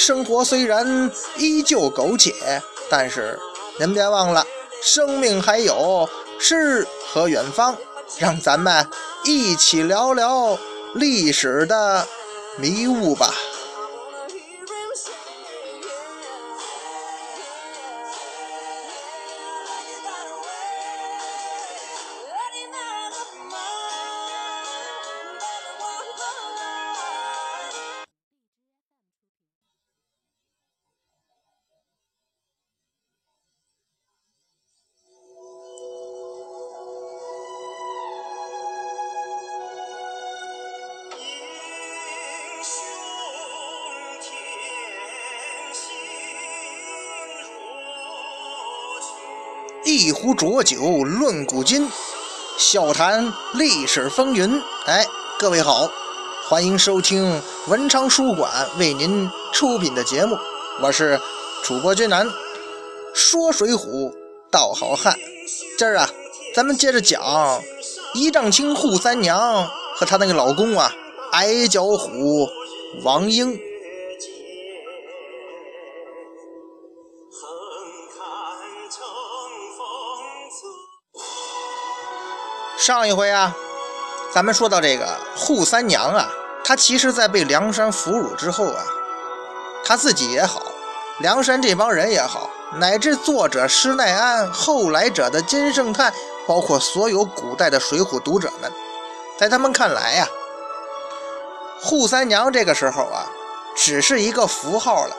生活虽然依旧苟且，但是您别忘了，生命还有诗和远方。让咱们一起聊聊历史的迷雾吧。一壶浊酒论古今，笑谈历史风云。哎，各位好，欢迎收听文昌书馆为您出品的节目，我是主播君南。说水浒道好汉，今儿啊，咱们接着讲一丈青扈三娘和她那个老公啊，矮脚虎王英。上一回啊，咱们说到这个扈三娘啊，她其实在被梁山俘虏之后啊，她自己也好，梁山这帮人也好，乃至作者施耐庵、后来者的金圣叹，包括所有古代的水浒读者们，在他们看来呀，扈三娘这个时候啊，只是一个符号了，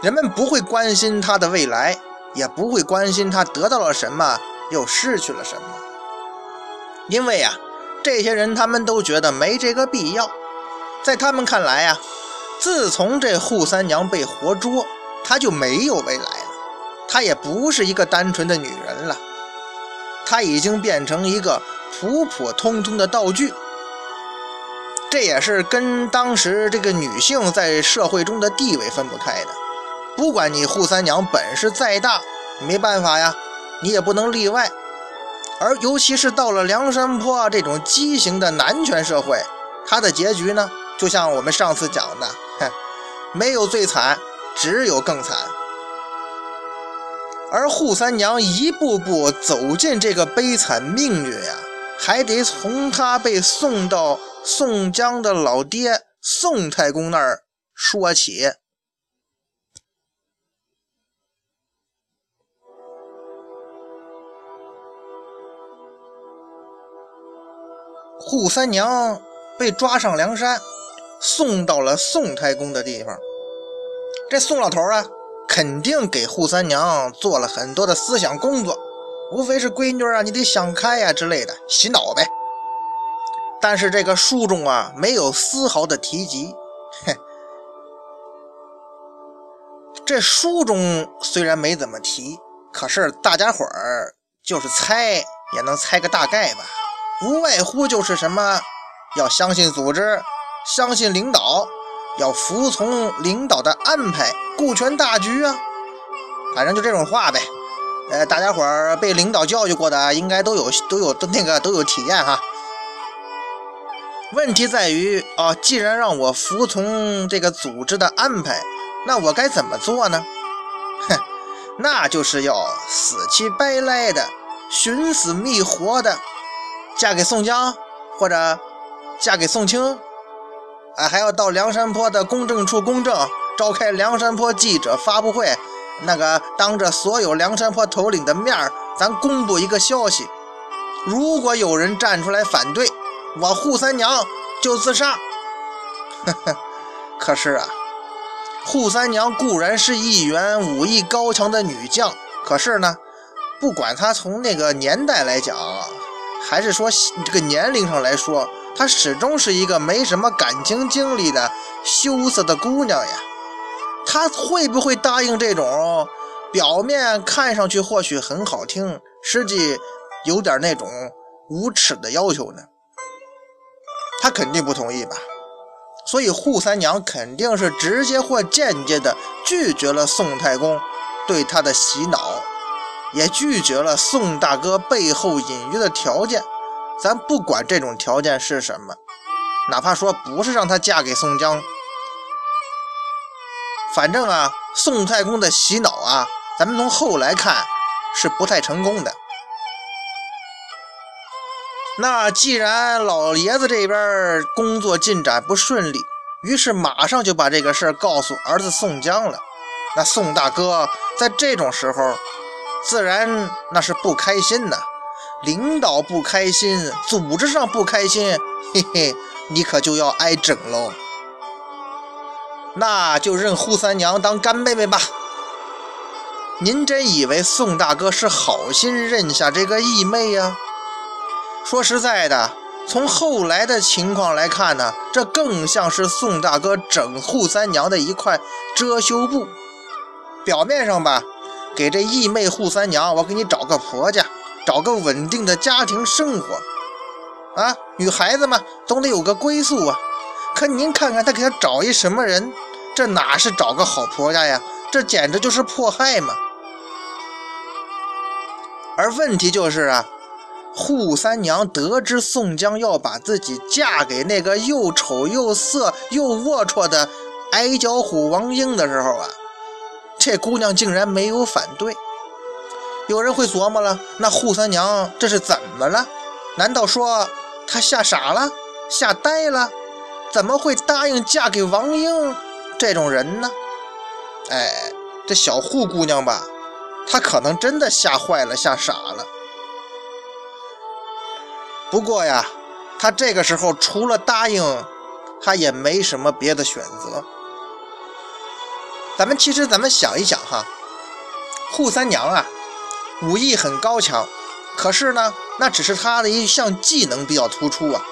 人们不会关心她的未来，也不会关心她得到了什么，又失去了什么。因为啊，这些人他们都觉得没这个必要，在他们看来呀，自从这扈三娘被活捉，她就没有未来了，她也不是一个单纯的女人了，她已经变成一个普普通通的道具。这也是跟当时这个女性在社会中的地位分不开的。不管你扈三娘本事再大，没办法呀，你也不能例外。而尤其是到了梁山坡这种畸形的男权社会，他的结局呢，就像我们上次讲的，哼，没有最惨，只有更惨。而扈三娘一步步走进这个悲惨命运呀，还得从她被送到宋江的老爹宋太公那儿说起。扈三娘被抓上梁山，送到了宋太公的地方。这宋老头啊，肯定给扈三娘做了很多的思想工作，无非是闺女啊，你得想开呀之类的洗脑呗。但是这个书中啊，没有丝毫的提及。哼，这书中虽然没怎么提，可是大家伙儿就是猜，也能猜个大概吧。无外乎就是什么，要相信组织，相信领导，要服从领导的安排，顾全大局啊。反正就这种话呗。呃，大家伙儿被领导教育过的，应该都有都有都那个都有体验哈。问题在于啊，既然让我服从这个组织的安排，那我该怎么做呢？哼，那就是要死乞白赖的，寻死觅活的。嫁给宋江，或者嫁给宋清，啊，还要到梁山坡的公证处公证，召开梁山坡记者发布会，那个当着所有梁山坡头领的面儿，咱公布一个消息：如果有人站出来反对，我扈三娘就自杀。呵呵，可是啊，扈三娘固然是一员武艺高强的女将，可是呢，不管她从那个年代来讲。还是说这个年龄上来说，她始终是一个没什么感情经历的羞涩的姑娘呀。她会不会答应这种表面看上去或许很好听，实际有点那种无耻的要求呢？他肯定不同意吧。所以扈三娘肯定是直接或间接的拒绝了宋太公对她的洗脑，也拒绝了宋大哥背后隐约的条件。咱不管这种条件是什么，哪怕说不是让她嫁给宋江。反正啊，宋太公的洗脑啊，咱们从后来看是不太成功的。那既然老爷子这边工作进展不顺利，于是马上就把这个事儿告诉儿子宋江了。那宋大哥在这种时候，自然那是不开心呐。领导不开心，组织上不开心，嘿嘿，你可就要挨整喽。那就认扈三娘当干妹妹吧。您真以为宋大哥是好心认下这个义妹呀？说实在的，从后来的情况来看呢，这更像是宋大哥整扈三娘的一块遮羞布。表面上吧，给这义妹扈三娘，我给你找个婆家，找个稳定的家庭生活。啊，女孩子嘛，总得有个归宿啊。可您看看他给她找一什么人？这哪是找个好婆家呀？这简直就是迫害嘛！而问题就是啊，扈三娘得知宋江要把自己嫁给那个又丑又色又龌龊的矮脚虎王英的时候啊，这姑娘竟然没有反对。有人会琢磨了，那扈三娘这是怎么了？难道说她吓傻了、吓呆了？怎么会答应嫁给王英这种人呢？哎，这小扈姑娘吧，她可能真的吓坏了、吓傻了。不过呀，她这个时候除了答应，她也没什么别的选择。咱们其实咱们想一想哈，扈三娘啊，武艺很高强，可是呢，那只是她的一项技能比较突出啊。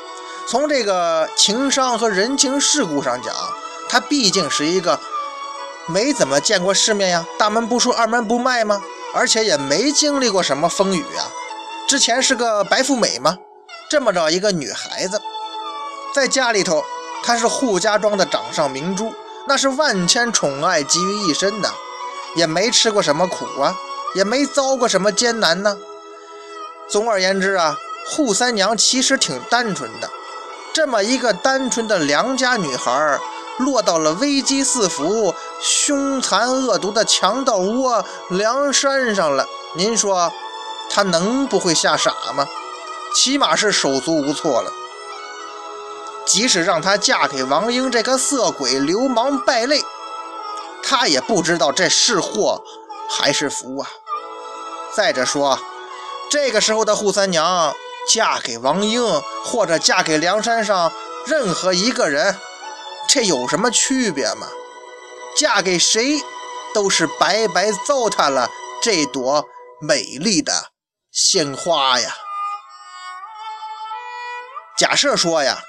从这个情商和人情世故上讲，她毕竟是一个没怎么见过世面呀，大门不出二门不迈吗？而且也没经历过什么风雨呀。之前是个白富美吗？这么着一个女孩子，在家里头，她是扈家庄的掌上明珠，那是万千宠爱集于一身的，也没吃过什么苦啊，也没遭过什么艰难呢。总而言之啊，扈三娘其实挺单纯的。这么一个单纯的良家女孩，落到了危机四伏、凶残恶毒的强盗窝梁山上了。您说，她能不会吓傻吗？起码是手足无措了。即使让她嫁给王英这个色鬼、流氓、败类，她也不知道这是祸还是福啊。再者说，这个时候的扈三娘。嫁给王英，或者嫁给梁山上任何一个人，这有什么区别吗？嫁给谁都是白白糟蹋了这朵美丽的鲜花呀！假设说呀，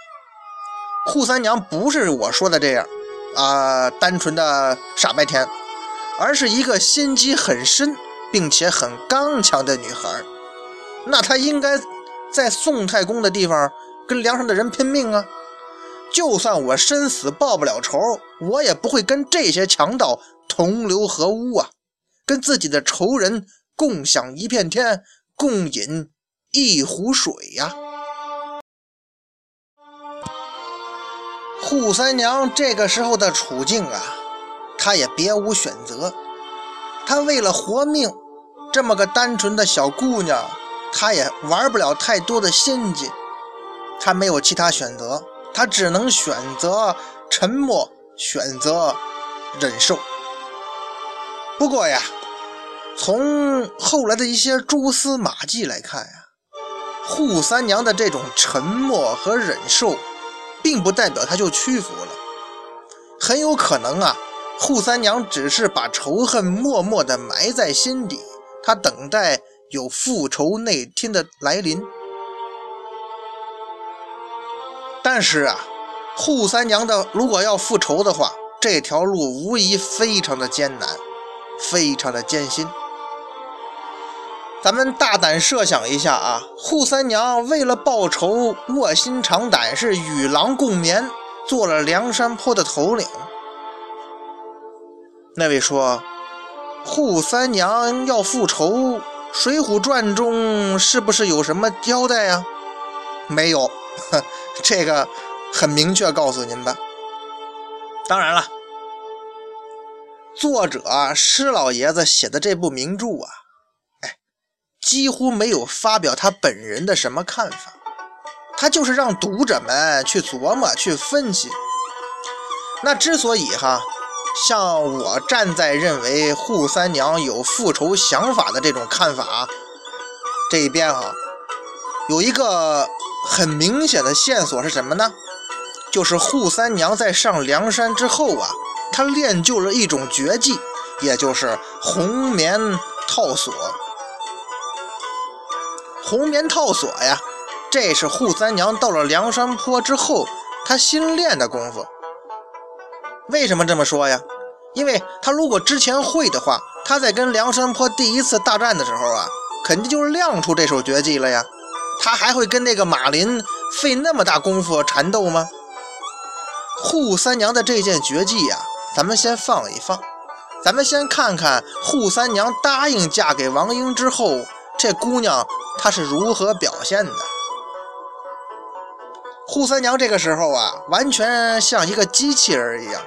扈三娘不是我说的这样啊，单纯的傻白甜，而是一个心机很深并且很刚强的女孩，那她应该。在宋太公的地方跟梁山的人拼命啊！就算我身死报不了仇，我也不会跟这些强盗同流合污啊！跟自己的仇人共享一片天，共饮一壶水呀！扈三娘这个时候的处境啊，她也别无选择，她为了活命，这么个单纯的小姑娘。他也玩不了太多的心机，他没有其他选择，他只能选择沉默，选择忍受。不过呀，从后来的一些蛛丝马迹来看呀，扈三娘的这种沉默和忍受，并不代表她就屈服了，很有可能啊，扈三娘只是把仇恨默默地埋在心底，她等待。有复仇那天的来临，但是啊，扈三娘的如果要复仇的话，这条路无疑非常的艰难，非常的艰辛。咱们大胆设想一下啊，扈三娘为了报仇，卧薪尝胆，是与狼共眠，做了梁山泊的头领。那位说，扈三娘要复仇，《水浒传》中是不是有什么交代呀？没有，这个很明确告诉您吧。当然了，作者施老爷子写的这部名著啊。几乎没有发表他本人的什么看法，他就是让读者们去琢磨、去分析。那之所以哈，像我站在认为扈三娘有复仇想法的这种看法这一边哈，有一个很明显的线索是什么呢？就是扈三娘在上梁山之后啊，她练就了一种绝技，也就是红棉套索。红棉套索呀，这是扈三娘到了梁山坡之后，她新练的功夫。为什么这么说呀？因为她如果之前会的话，她在跟梁山坡第一次大战的时候啊，肯定就亮出这手绝技了呀。她还会跟那个马林费那么大功夫缠斗吗？扈三娘的这件绝技呀，咱们先放一放，咱们先看看扈三娘答应嫁给王英之后，这姑娘。他是如何表现的？扈三娘这个时候啊，完全像一个机器人一样。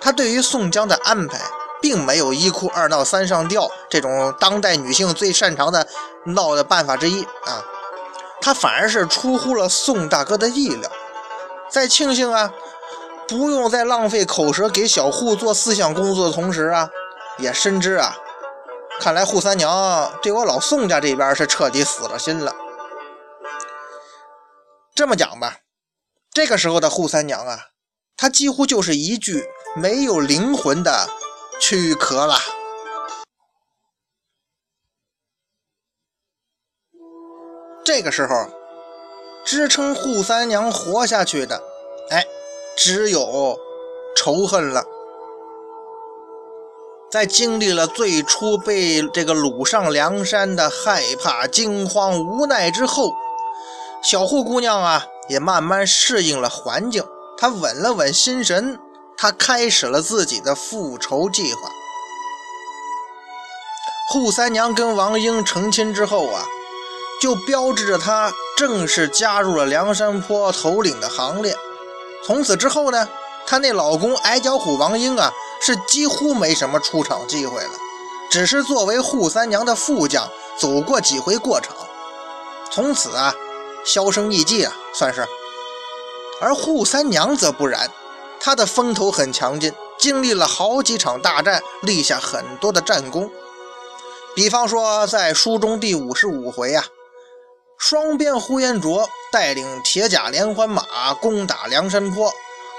她对于宋江的安排，并没有一哭二闹三上吊这种当代女性最擅长的闹的办法之一啊。她反而是出乎了宋大哥的意料，在庆幸啊，不用再浪费口舌给小扈做思想工作的同时啊，也深知啊。看来扈三娘对我老宋家这边是彻底死了心了。这么讲吧，这个时候的扈三娘啊，她几乎就是一具没有灵魂的躯壳了。这个时候，支撑扈三娘活下去的，哎，只有仇恨了。在经历了最初被这个掳上梁山的害怕、惊慌、无奈之后，小扈姑娘啊，也慢慢适应了环境。她稳了稳心神，她开始了自己的复仇计划。扈三娘跟王英成亲之后啊，就标志着她正式加入了梁山坡头领的行列。从此之后呢，她那老公矮脚虎王英啊。是几乎没什么出场机会了，只是作为扈三娘的副将走过几回过场，从此啊销声匿迹啊算是。而扈三娘则不然，她的风头很强劲，经历了好几场大战，立下很多的战功。比方说在书中第五十五回啊，双边呼延灼带领铁甲连环马攻打梁山坡，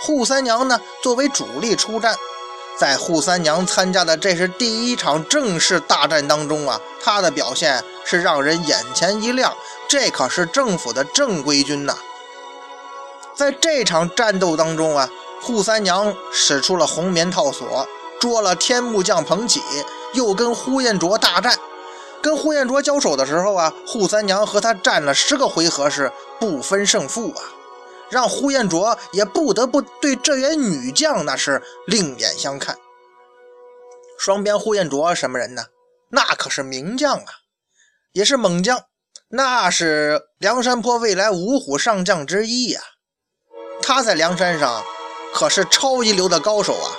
扈三娘呢作为主力出战。在扈三娘参加的这是第一场正式大战当中啊，她的表现是让人眼前一亮。这可是政府的正规军呐！在这场战斗当中啊，扈三娘使出了红棉套索，捉了天目将彭起，又跟呼延灼大战。跟呼延灼交手的时候啊，扈三娘和他战了十个回合是不分胜负啊。让呼延灼也不得不对这员女将那是另眼相看。双边呼延灼什么人呢？那可是名将啊，也是猛将，那是梁山坡未来五虎上将之一呀。他在梁山上可是超一流的高手啊。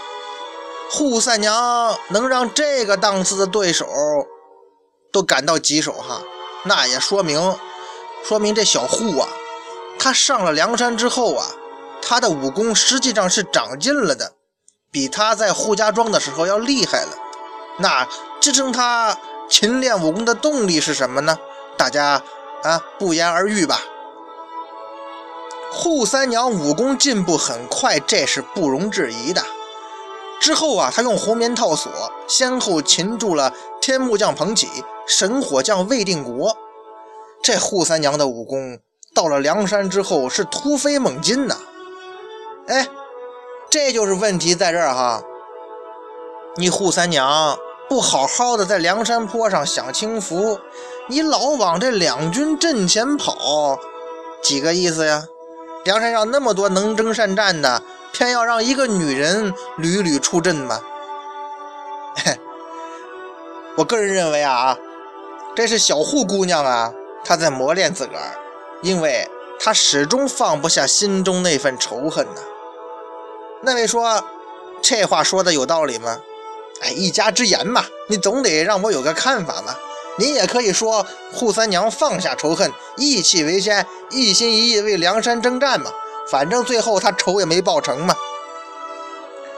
扈三娘能让这个档次的对手都感到棘手哈，那也说明说明这小扈啊。他上了梁山之后啊，他的武功实际上是长进了的，比他在扈家庄的时候要厉害了。那支撑他勤练武功的动力是什么呢？大家啊不言而喻吧。扈三娘武功进步很快，这是不容置疑的。之后啊，他用红棉套索先后擒住了天目将彭起、神火将魏定国。这扈三娘的武功。到了梁山之后是突飞猛进呐，哎，这就是问题在这儿哈。你扈三娘不好好的在梁山坡上享清福，你老往这两军阵前跑，几个意思呀？梁山上那么多能征善战的，偏要让一个女人屡屡出阵吗？我个人认为啊，这是小扈姑娘啊，她在磨练自个儿，因为他始终放不下心中那份仇恨呐。那位说，这话说的有道理吗？哎，一家之言嘛，你总得让我有个看法嘛。你也可以说，扈三娘放下仇恨，义气为先，一心一意为梁山征战嘛。反正最后她仇也没报成嘛。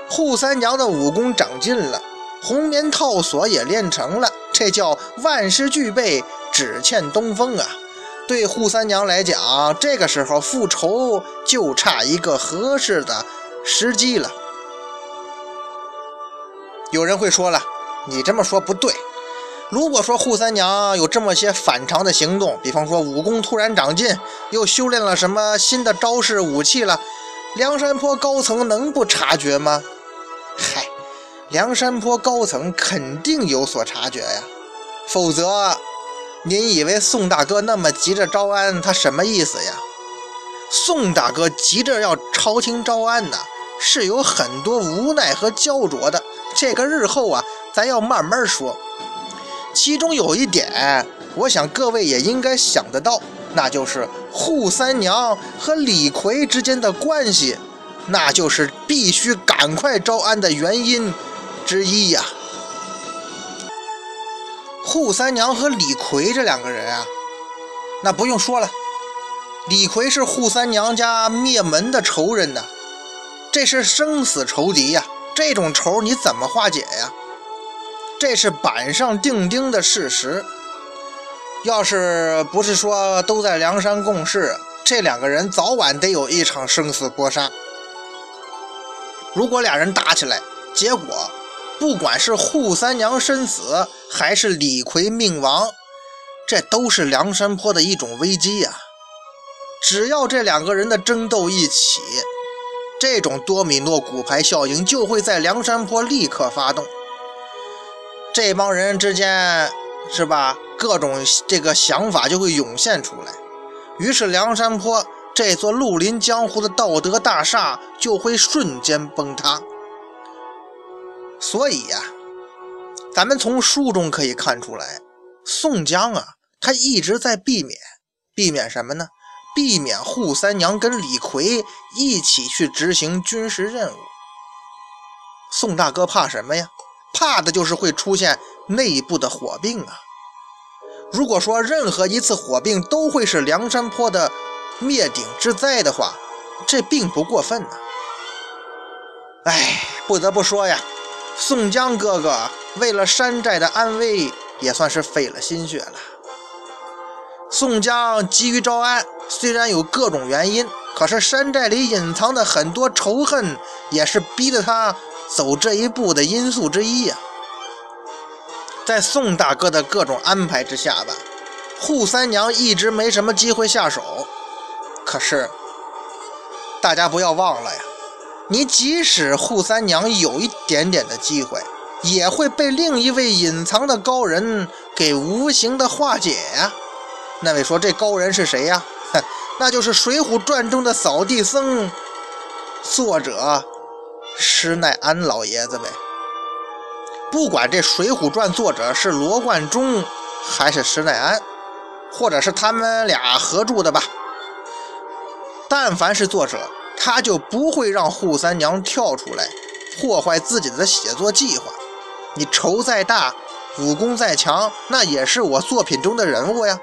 扈三娘的武功长进了，红棉套索也练成了，这叫万事俱备，只欠东风啊。对扈三娘来讲，这个时候复仇就差一个合适的时机了。有人会说了，你这么说不对。如果说扈三娘有这么些反常的行动，比方说武功突然长进，又修炼了什么新的招式武器了，梁山坡高层能不察觉吗？嗨，梁山坡高层肯定有所察觉呀，否则您以为宋大哥那么急着招安，他什么意思呀？宋大哥急着要朝廷招安呢，是有很多无奈和焦灼的，这个日后啊，咱要慢慢说。其中有一点，我想各位也应该想得到，那就是扈三娘和李逵之间的关系，那就是必须赶快招安的原因之一呀。扈三娘和李逵这两个人啊，那不用说了，李逵是扈三娘家灭门的仇人呐，这是生死仇敌呀，这种仇你怎么化解呀？这是板上钉钉的事实。要是不是说都在梁山共事，这两个人早晚得有一场生死搏杀。如果俩人打起来，结果不管是扈三娘身死，还是李逵命亡，这都是梁山坡的一种危机呀。只要这两个人的争斗一起，这种多米诺骨牌效应就会在梁山坡立刻发动。这帮人之间，是吧？各种这个想法就会涌现出来，于是梁山坡这座绿林江湖的道德大厦就会瞬间崩塌。所以呀，咱们从书中可以看出来，宋江啊，他一直在避免，避免什么呢？避免扈三娘跟李逵一起去执行军事任务。宋大哥怕什么呀？怕的就是会出现内部的火并啊！如果说任何一次火并都会是梁山坡的灭顶之灾的话，这并不过分呢。哎，不得不说呀，宋江哥哥为了山寨的安危，也算是费了心血了。宋江急于招安，虽然有各种原因，可是山寨里隐藏的很多仇恨，也是逼得他。走这一步的因素之一呀，在宋大哥的各种安排之下吧，扈三娘一直没什么机会下手。可是，大家不要忘了呀，你即使扈三娘有一点点的机会，也会被另一位隐藏的高人给无形的化解呀。那位说这高人是谁呀？哼，那就是《水浒传》中的扫地僧，作者。施耐庵老爷子呗，不管这《水浒传》作者是罗贯中还是施耐庵，或者是他们俩合著的吧，但凡是作者，他就不会让扈三娘跳出来破坏自己的写作计划。你仇再大，武功再强，那也是我作品中的人物呀。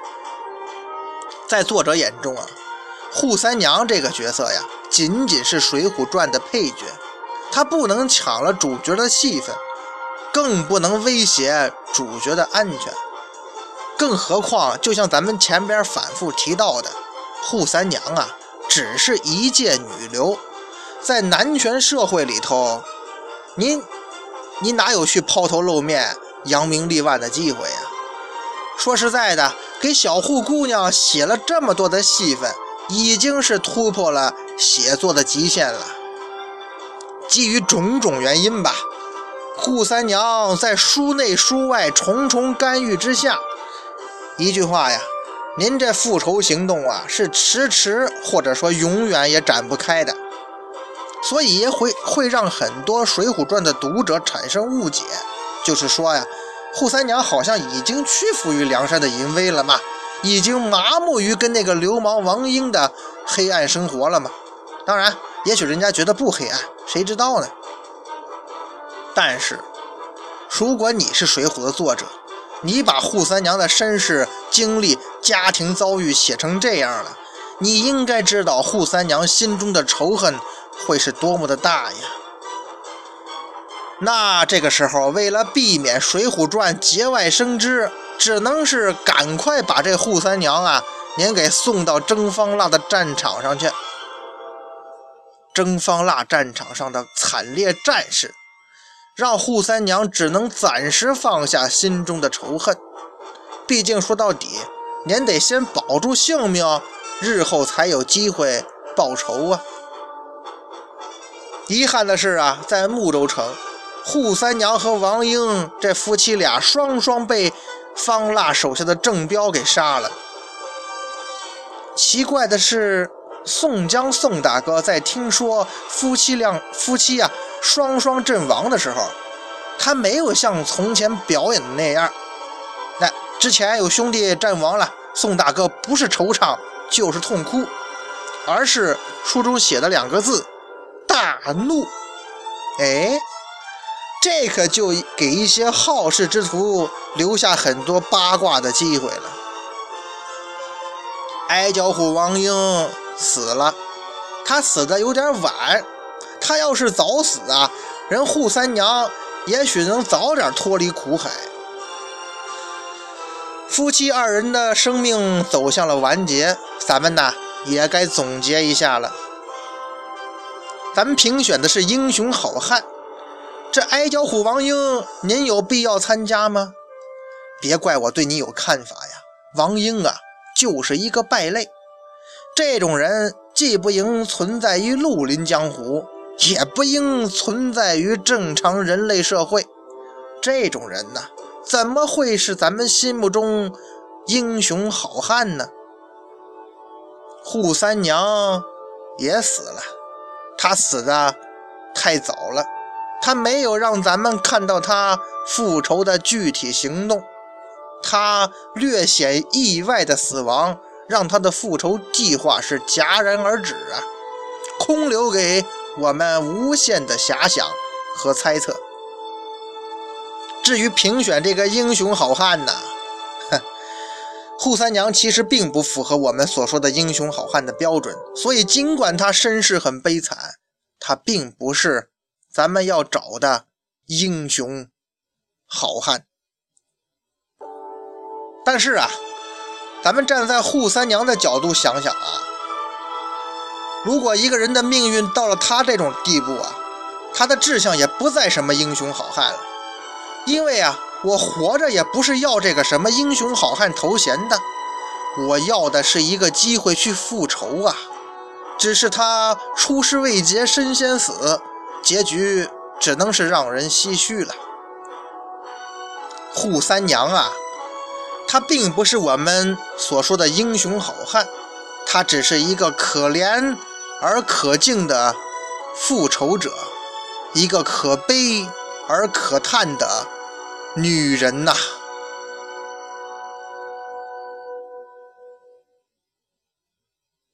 在作者眼中啊，扈三娘这个角色呀，仅仅是《水浒传》的配角。他不能抢了主角的戏份，更不能威胁主角的安全。更何况，就像咱们前边反复提到的，扈三娘啊，只是一介女流，在男权社会里头，您，您哪有去抛头露面、扬名立万的机会呀？说实在的，给小户姑娘写了这么多的戏份，已经是突破了写作的极限了。基于种种原因吧，扈三娘在书内书外重重干预之下，一句话呀，您这复仇行动啊，是迟迟或者说永远也展不开的，所以也会会让很多《水浒传》的读者产生误解，就是说呀，扈三娘好像已经屈服于梁山的淫威了嘛，已经麻木于跟那个流氓王英的黑暗生活了嘛。当然，也许人家觉得不黑暗，谁知道呢？但是，如果你是《水浒》的作者，你把扈三娘的身世、经历、家庭遭遇写成这样了，你应该知道扈三娘心中的仇恨会是多么的大呀！那这个时候，为了避免《水浒传》节外生枝，只能是赶快把这扈三娘啊，您给送到征方腊的战场上去。征方腊战场上的惨烈战事，让扈三娘只能暂时放下心中的仇恨。毕竟说到底，您得先保住性命，日后才有机会报仇啊。遗憾的是啊，在睦州城，扈三娘和王英这夫妻俩双双被方腊手下的郑彪给杀了。奇怪的是。宋江，宋大哥在听说夫妻俩夫妻呀双双阵亡的时候，他没有像从前表演的那样。之前有兄弟阵亡了，宋大哥不是惆怅就是痛哭，而是书中写的两个字：大怒。哎，这可就给一些好事之徒留下很多八卦的机会了。矮脚虎王英。死了，他死的有点晚。他要是早死啊，人扈三娘也许能早点脱离苦海。夫妻二人的生命走向了完结，咱们呢也该总结一下了。咱们评选的是英雄好汉，这矮脚虎王英，您有必要参加吗？别怪我对你有看法呀，王英啊，就是一个败类。这种人既不应存在于绿林江湖，也不应存在于正常人类社会。这种人呢，怎么会是咱们心目中英雄好汉呢？扈三娘也死了，她死的太早了，她没有让咱们看到她复仇的具体行动，她略显意外的死亡。让他的复仇计划是戛然而止啊，空留给我们无限的遐想和猜测。至于评选这个英雄好汉呢，哼，扈三娘其实并不符合我们所说的英雄好汉的标准，所以尽管她身世很悲惨，他并不是咱们要找的英雄好汉。但是啊。咱们站在扈三娘的角度想想啊，如果一个人的命运到了他这种地步啊，他的志向也不再什么英雄好汉了。因为啊，我活着也不是要这个什么英雄好汉头衔的，我要的是一个机会去复仇啊。只是他出师未捷身先死，结局只能是让人唏嘘了。扈三娘啊。他并不是我们所说的英雄好汉，他只是一个可怜而可敬的复仇者，一个可悲而可叹的女人呐。